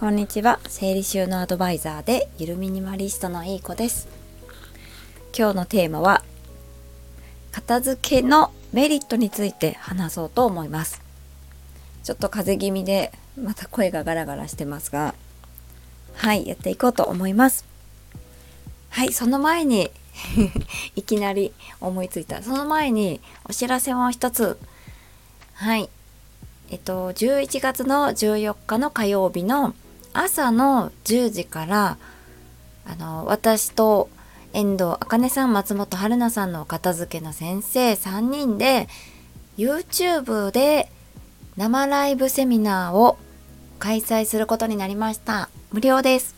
こんにちは。整理収納アドバイザーでゆるミニマリストのいい子です。今日のテーマは片付けのメリットについて話そうと思います。ちょっと風邪気味でまた声がガラガラしてますがはいやっていこうと思います。はいその前に いきなり思いついた。その前にお知らせも一つ。はい。えっと11月の14日の火曜日の朝の10時からあの私と遠藤茜さん松本春菜さんの片付けの先生3人で YouTube で生ライブセミナーを開催することになりました。無料です。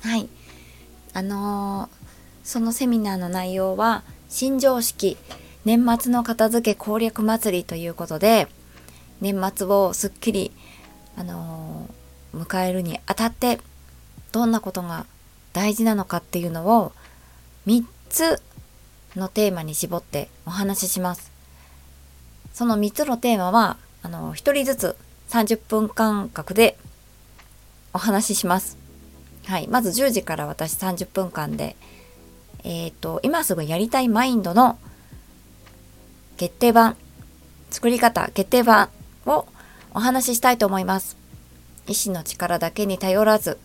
はい。あのー、そのセミナーの内容は新常識年末の片付け攻略祭りということで年末をすっきりあのー迎えるにあたってどんなことが大事なのかっていうのを3つのテーマに絞ってお話しします。その3つのテーマはあの1人ずつ30分間隔でお話しします。はい、まず10時から私30分間でえっ、ー、と今すぐやりたいマインドの決定版作り方決定版をお話ししたいと思います。意志の力だけに頼らず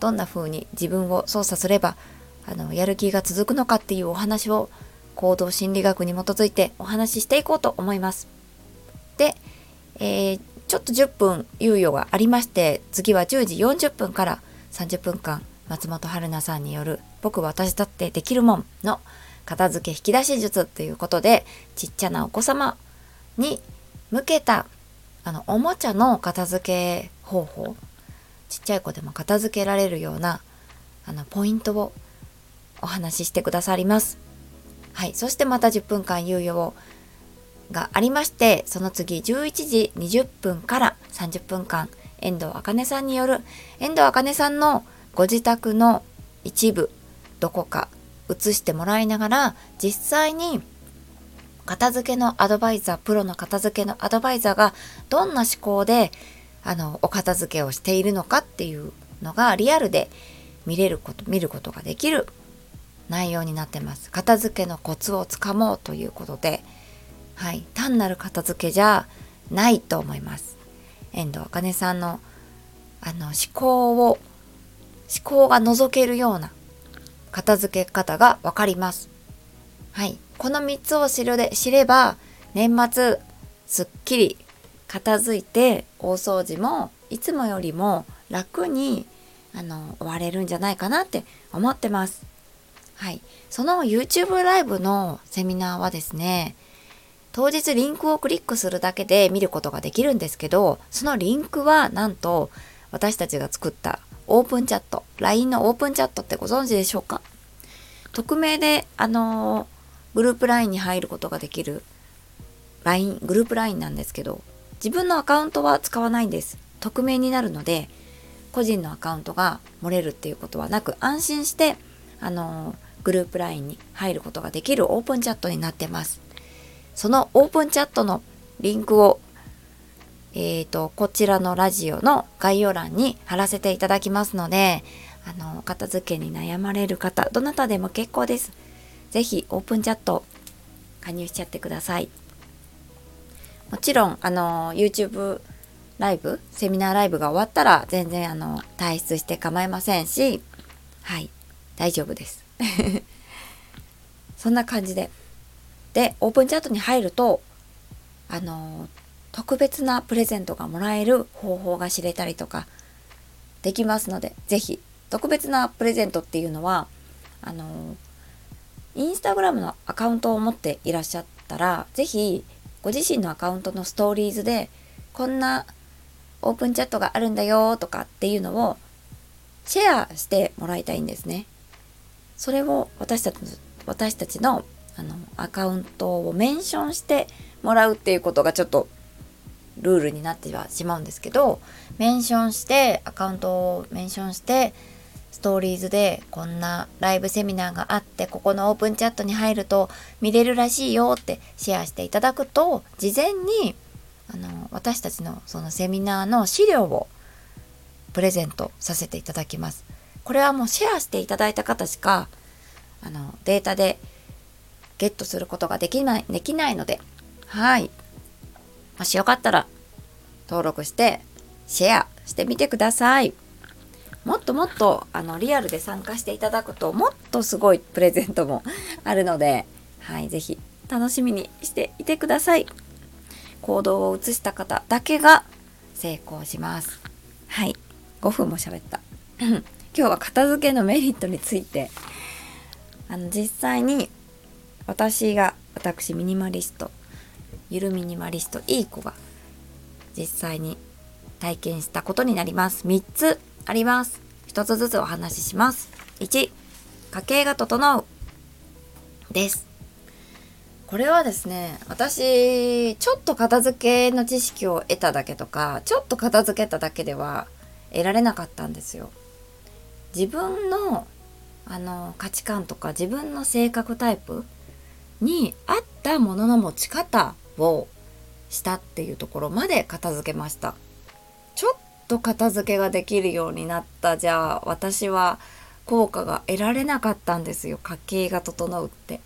どんな風に自分を操作すればあのやる気が続くのかっていうお話を行動心理学に基づいてお話ししていこうと思います。で、えー、ちょっと10分猶予がありまして次は10時40分から30分間松本春菜さんによる「僕私だってできるもん」の片付け引き出し術っていうことでちっちゃなお子様に向けたあのおもちゃの片付け方法ちっちゃい子でも片付けられるようなあのポイントをお話ししてくださります。はい、そしてまた10分間猶予をがありましてその次11時20分から30分間遠藤茜さんによる遠藤茜さんのご自宅の一部どこか移してもらいながら実際に片付けのアドバイザープロの片付けのアドバイザーがどんな思考であのお片付けをしているのかっていうのがリアルで見れること見ることができる内容になってます。片付けのコツをつかもうということで。はい。単なる片付けじゃないと思います。遠藤茜さんのあの思考を思考が覗けるような片付け方がわかります。はい。この3つを知るで知れば年末すっきり片付いて大掃除もいつもよりも楽にあの終われるんじゃないかなって思ってます。はい。その YouTube ライブのセミナーはですね、当日リンクをクリックするだけで見ることができるんですけど、そのリンクはなんと私たちが作ったオープンチャット、LINE のオープンチャットってご存知でしょうか？匿名で、あのグループ LINE に入ることができる LINE、グループ LINE なんですけど、自分のアカウントは使わないんです。匿名になるので個人のアカウントが漏れるっていうことはなく安心してあのグループ LINE に入ることができるオープンチャットになってます。そのオープンチャットのリンクをえーと、こちらのラジオの概要欄に貼らせていただきますのであの片付けに悩まれる方どなたでも結構です。是非オープンチャット加入しちゃってください。もちろんあの YouTube ライブセミナーライブが終わったら全然あの退出して構いませんしはい大丈夫です。そんな感じで。でオープンチャットに入るとあの特別なプレゼントがもらえる方法が知れたりとかできますので是非特別なプレゼントっていうのはあのインスタグラムのアカウントを持っていらっしゃったら是非ご自身のアカウントのストーリーズでこんなオープンチャットがあるんだよとかっていうのをシェアしてもらいたいんですね。それを私たち私たちのあのアカウントをメンションしてもらうっていうことがちょっとルールになってはしまうんですけどメンションしてアカウントをメンションしてトーリーズでこんなライブセミナーがあってここのオープンチャットに入ると見れるらしいよってシェアしていただくと事前にあの私たちのそのセミナーの資料をプレゼントさせていただきます。これはもうシェアしていただいた方しかあのデータでゲットすることができないできないのではいもしよかったら登録してシェアしてみてくださいもっともっとあのリアルで参加していただくともっとすごいプレゼントも あるのではい是非楽しみにしていてください。行動を移した方だけが成功します。はい。5分も喋った。今日は片付けのメリットについてあの実際に私が私ミニマリストゆるミニマリストいい子が実際に体験したことになります。3つ。あります。1つずつお話しします。1家計が整う。です。これはですね私ちょっと片付けの知識を得ただけとかちょっと片付けただけでは得られなかったんですよ。自分のあの価値観とか自分の性格タイプに合ったものの持ち方をしたっていうところまで片付けました。と片付けができるようになったじゃあ私は効果が得られなかったんですよ。家計が整うって。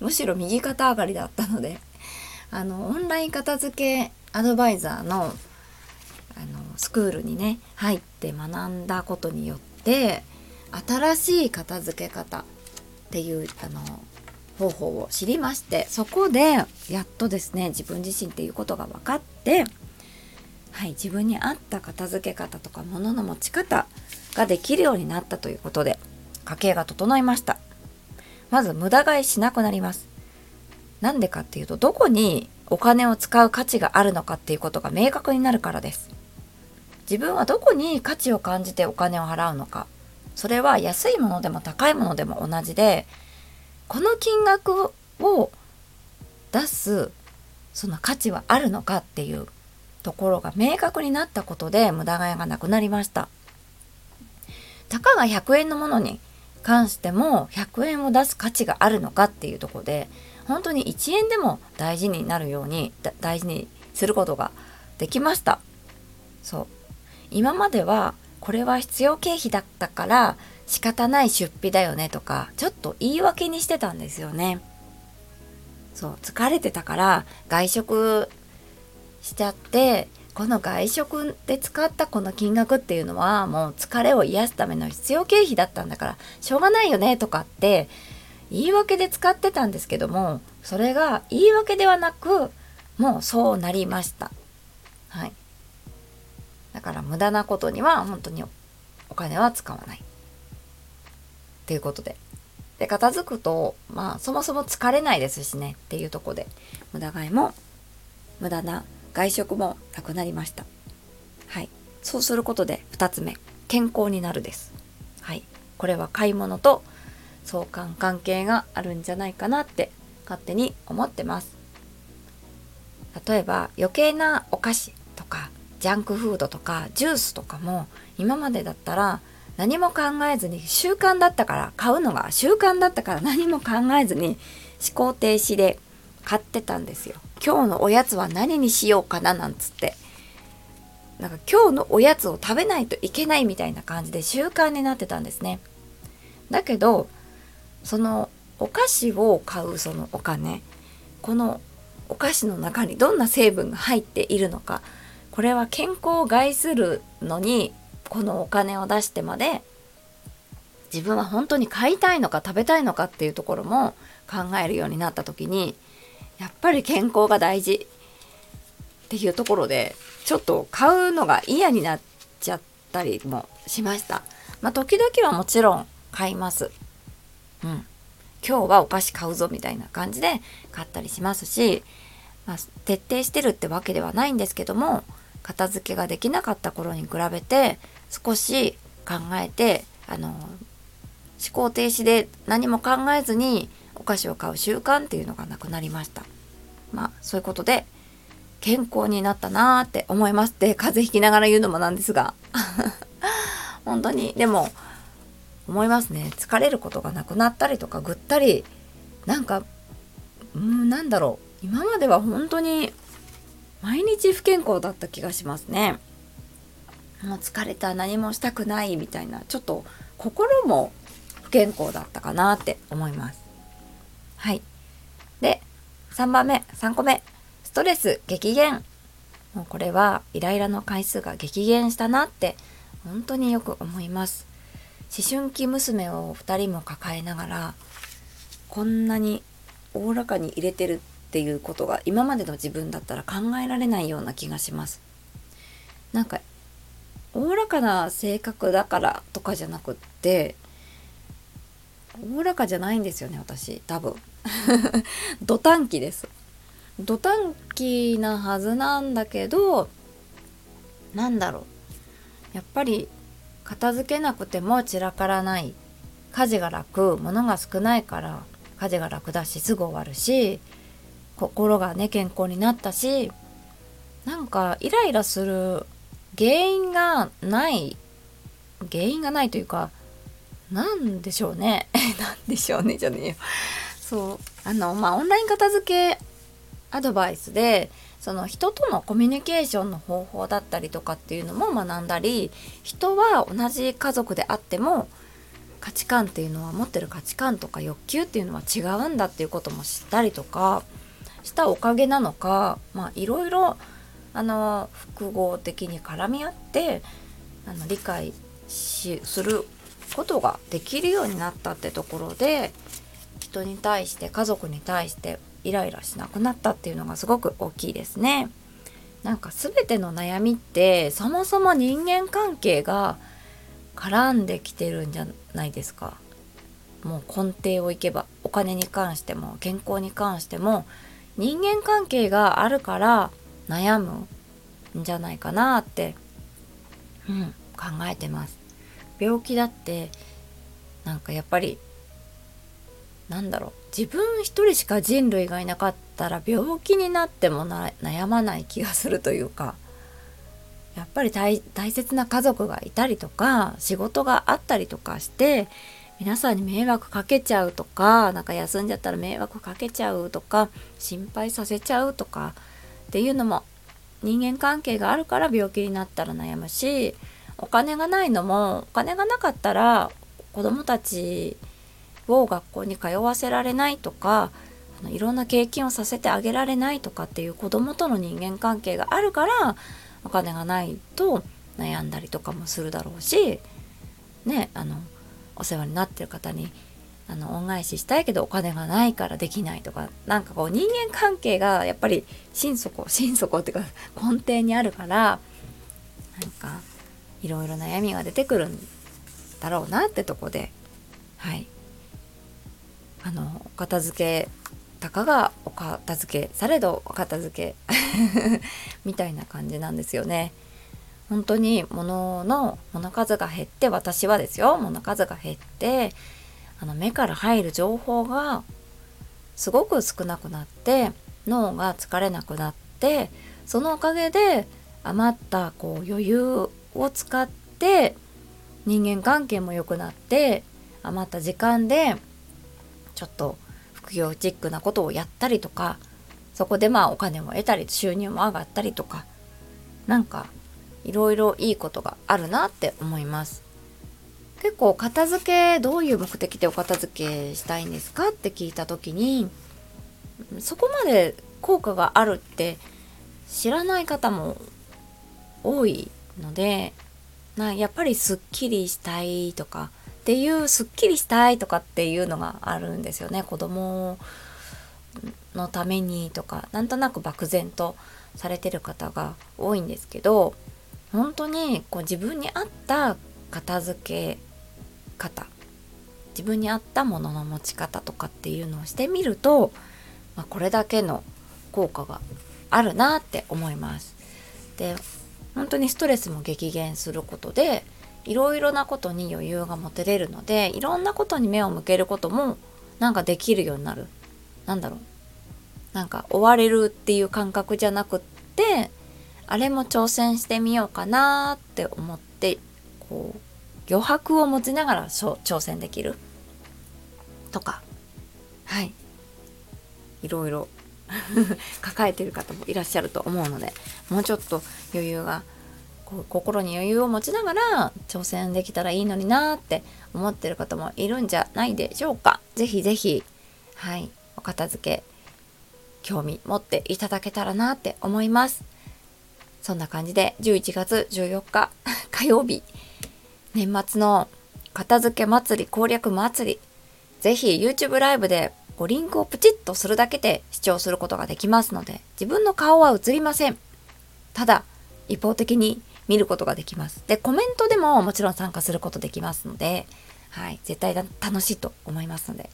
むしろ右肩上がりだったので。あのオンライン片付けアドバイザーのあのスクールにね入って学んだことによって新しい片付け方っていうあの方法を知りましてそこでやっとですね自分自身っていうことが分かってはい自分に合った片付け方とか物の持ち方ができるようになったということで家計が整いました。まず無駄買いしなくなります。なんでかっていうとどこにお金を使う価値があるのかっていうことが明確になるからです。自分はどこに価値を感じてお金を払うのか。それは安いものでも高いものでも同じでこの金額を出すその価値はあるのかっていうところが明確になったことで無駄買いがなくなりました。たかが100円のものに関しても100円を出す価値があるのかっていうとこで本当に1円でも大事になるように大事にすることができました。そう。今まではこれは必要経費だったから仕方ない出費だよねとかちょっと言い訳にしてたんですよね。そう。疲れてたから外食しちゃってこの外食で使ったこの金額っていうのはもう疲れを癒すための必要経費だったんだからしょうがないよねとかって言い訳で使ってたんですけどもそれが言い訳ではなくもうそうなりました。はい。だから無駄なことには本当にお金は使わない。っていうことで。で、片付くと、まあ、そもそも疲れないですしねっていうとこで、無駄買いも、無駄な外食もなくなりました。はい。そうすることで、2つ目、健康になるです。はい。これは買い物と相関関係があるんじゃないかなって勝手に思ってます。例えば余計なお菓子とかジャンクフードとかジュースとかも今までだったら何も考えずに習慣だったから買うのが習慣だったから何も考えずに思考停止で買ってたんですよ。今日のおやつは何にしようかななんつって。なんか今日のおやつを食べないといけないみたいな感じで習慣になってたんですね。だけどそのお菓子を買うそのお金。このお菓子の中にどんな成分が入っているのか。これは健康を害するのにこのお金を出してまで自分は本当に買いたいのか食べたいのかっていうところも考えるようになった時にやっぱり健康が大事っていうところでちょっと買うのが嫌になっちゃったりもしました。まあ時々はもちろん買います。うん。今日はお菓子買うぞみたいな感じで買ったりしますし、まあ、徹底してるってわけではないんですけども片付けができなかった頃に比べて少し考えてあの思考停止で何も考えずにお菓子を買う習慣っていうのがなくなりましたまあそういうことで健康になったなーって思いますって風邪ひきながら言うのもなんですが。本当に。でも思いますね。疲れることがなくなったりとかぐったりなんかうんなんだろう。今までは本当に毎日不健康だった気がしますね。もう疲れた何もしたくないみたいなちょっと心も不健康だったかなって思います。はい。で3番目3個目。ストレス激減。もうこれはイライラの回数が激減したなって本当によく思います。思春期娘を2人も抱えながらこんなにおおらかに入れてるっていうことが今までの自分だったら考えられないような気がします。なんかおおらかな性格だからとかじゃなくっておおらかじゃないんですよね私。多分。土短期です。土短期なはずなんだけどなんだろう。やっぱり片付けなくても散らからない。家事が楽。物が少ないから家事が楽だしすぐ終わるし心がね健康になったしなんかイライラする原因がない。原因がないというかなんでしょうね。なんでしょうねじゃねえよ。そう。あのまあオンライン片付けアドバイスでその人とのコミュニケーションの方法だったりとかっていうのも学んだり人は同じ家族であっても価値観っていうのは持ってる価値観とか欲求っていうのは違うんだっていうことも知ったりとかしたおかげなのかまあいろいろあの複合的に絡み合ってあの理解しすることができるようになったってところで人に対して家族に対してイライラしなくなったっていうのがすごく大きいですね。なんか全ての悩みってそもそも人間関係が絡んできてるんじゃないですか。もう根底をいけばお金に関しても健康に関しても人間関係があるから悩むんじゃないかなって、うん、考えてます。病気だってなんかやっぱりなんだろう自分一人しか人類がいなかったら病気になっても悩まない気がするというかやっぱり大切な家族がいたりとか仕事があったりとかして皆さんに迷惑かけちゃうとかなんか休んじゃったら迷惑かけちゃうとか心配させちゃうとかっていうのも人間関係があるから病気になったら悩むしお金がないのもお金がなかったら子供たちを学校に通わせられないとかあのいろんな経験をさせてあげられないとかっていう子供との人間関係があるからお金がないと悩んだりとかもするだろうしねあのお世話になってる方にあの恩返ししたいけどお金がないからできないとかなんかこう人間関係がやっぱり心底心底っていうか根底にあるからなんかいろいろ悩みが出てくるんだろうなってとこではいあのお片付けたかがお片付けされどお片付け みたいな感じなんですよね。本当に物の物数が減って私はですよ物数が減ってあの目から入る情報がすごく少なくなって脳が疲れなくなってそのおかげで余ったこう余裕を使って人間関係も良くなって余った時間でちょっと副業チックなことをやったりとかそこでまあお金も得たり収入も上がったりとかなんかいろいろいいことがあるなって思います。結構片付けどういう目的でお片付けしたいんですかって聞いた時にそこまで効果があるって知らない方も多いのでなやっぱりすっきりしたいとかっていうすっきりしたいとかっていうのがあるんですよね子供のためにとかなんとなく漠然とされてる方が多いんですけど本当にこう自分に合った片付け方自分に合ったものの持ち方とかっていうのをしてみると、まあ、これだけの効果があるなって思います。で本当にストレスも激減することでいろいろなことに余裕が持てれるのでいろんなことに目を向けることもなんかできるようになる。なんだろう。なんか追われるっていう感覚じゃなくってあれも挑戦してみようかなって思ってこう余白を持ちながら挑戦できる。とか。はい。いろいろ 抱えてる方もいらっしゃると思うのでもうちょっと余裕がこう心に余裕を持ちながら挑戦できたらいいのになーって思ってる方もいるんじゃないでしょうか。ぜひぜひ、はい、お片付け、興味持っていただけたらなって思います。そんな感じで11月14日 火曜日、年末の片付け祭り攻略祭り、ぜひ YouTube ライブでこうリンクをプチッとするだけで視聴することができますので、自分の顔は映りません。ただ、一方的に見ることができます。で、コメントでももちろん参加することできますので、はい、絶対楽しいと思いますので、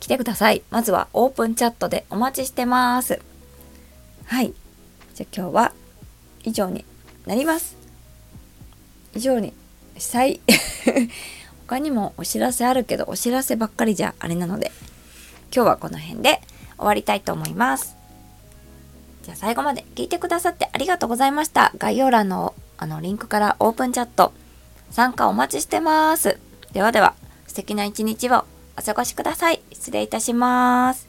来てください。まずはオープンチャットでお待ちしてます。はい。じゃあ今日は以上になります。以上にしたい。他にもお知らせあるけど、お知らせばっかりじゃあれなので、今日はこの辺で終わりたいと思います。じゃあ最後まで聞いてくださってありがとうございました。概要欄のあのリンクからオープンチャット参加お待ちしてます。ではでは素敵な一日をお過ごしください。失礼いたします。